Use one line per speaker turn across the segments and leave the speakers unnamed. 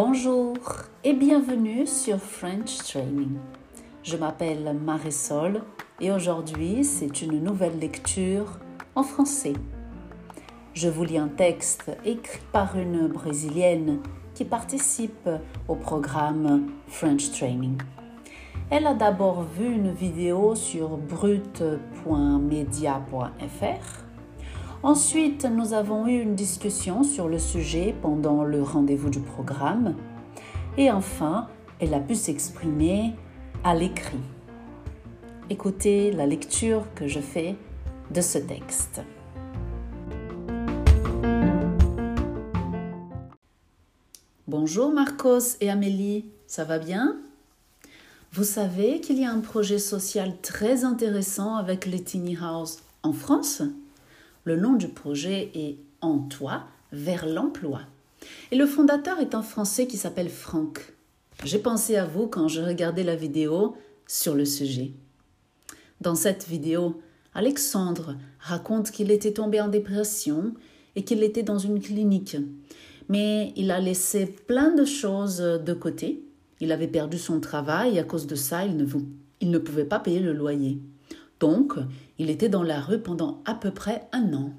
Bonjour et bienvenue sur French Training. Je m'appelle Marisol et aujourd'hui c'est une nouvelle lecture en français. Je vous lis un texte écrit par une Brésilienne qui participe au programme French Training. Elle a d'abord vu une vidéo sur brut.media.fr Ensuite, nous avons eu une discussion sur le sujet pendant le rendez-vous du programme. Et enfin, elle a pu s'exprimer à l'écrit. Écoutez la lecture que je fais de ce texte. Bonjour Marcos et Amélie, ça va bien? Vous savez qu'il y a un projet social très intéressant avec les Tiny House en France? Le nom du projet est En toi vers l'emploi. Et le fondateur est un Français qui s'appelle Franck. J'ai pensé à vous quand je regardais la vidéo sur le sujet. Dans cette vidéo, Alexandre raconte qu'il était tombé en dépression et qu'il était dans une clinique. Mais il a laissé plein de choses de côté. Il avait perdu son travail et à cause de ça, il ne, pouvait pas payer le loyer. Donc, il était dans la rue pendant à peu près un an.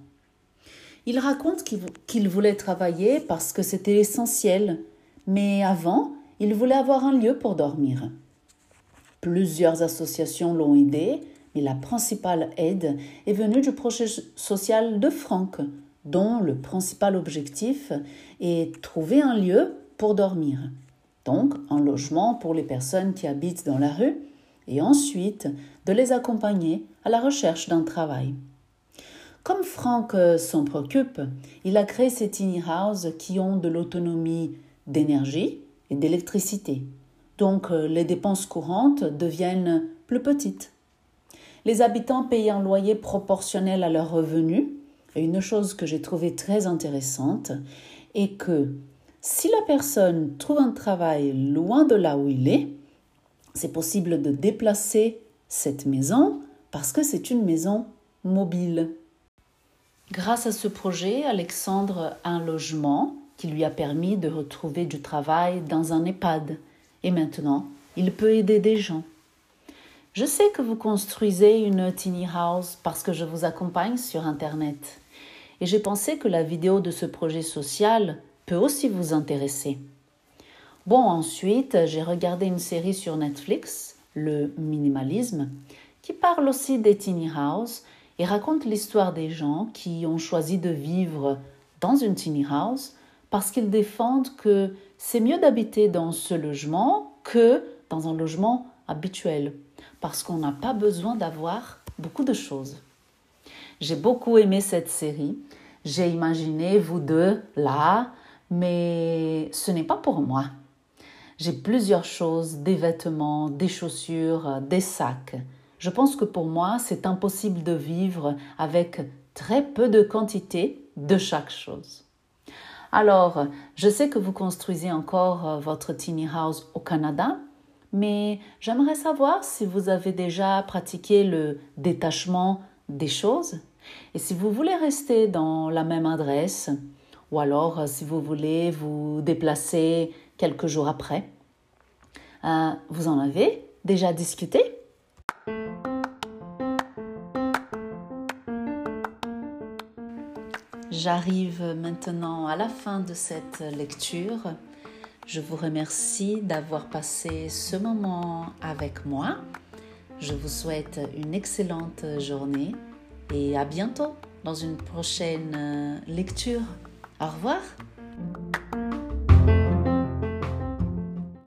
Il raconte qu'il voulait travailler parce que c'était essentiel, mais avant, il voulait avoir un lieu pour dormir. Plusieurs associations l'ont aidé, mais la principale aide est venue du projet social de Franck, dont le principal objectif est trouver un lieu pour dormir. Donc, un logement pour les personnes qui habitent dans la rue et ensuite de les accompagner à la recherche d'un travail. Comme Franck euh, s'en préoccupe, il a créé ces tiny houses qui ont de l'autonomie d'énergie et d'électricité. Donc euh, les dépenses courantes deviennent plus petites. Les habitants payent un loyer proportionnel à leurs revenus. Et une chose que j'ai trouvée très intéressante est que si la personne trouve un travail loin de là où il est, c'est possible de déplacer cette maison parce que c'est une maison mobile. Grâce à ce projet, Alexandre a un logement qui lui a permis de retrouver du travail dans un EHPAD. Et maintenant, il peut aider des gens. Je sais que vous construisez une tiny house parce que je vous accompagne sur Internet. Et j'ai pensé que la vidéo de ce projet social peut aussi vous intéresser. Bon, ensuite, j'ai regardé une série sur Netflix, Le Minimalisme, qui parle aussi des tiny house et raconte l'histoire des gens qui ont choisi de vivre dans une tiny house parce qu'ils défendent que c'est mieux d'habiter dans ce logement que dans un logement habituel, parce qu'on n'a pas besoin d'avoir beaucoup de choses. J'ai beaucoup aimé cette série. J'ai imaginé vous deux là, mais ce n'est pas pour moi. J'ai plusieurs choses, des vêtements, des chaussures, des sacs. Je pense que pour moi, c'est impossible de vivre avec très peu de quantité de chaque chose. Alors, je sais que vous construisez encore euh, votre tiny house au Canada, mais j'aimerais savoir si vous avez déjà pratiqué le détachement des choses et si vous voulez rester dans la même adresse ou alors euh, si vous voulez vous déplacer quelques jours après. Euh, vous en avez déjà discuté? J'arrive maintenant à la fin de cette lecture. Je vous remercie d'avoir passé ce moment avec moi. Je vous souhaite une excellente journée et à bientôt dans une prochaine lecture. Au revoir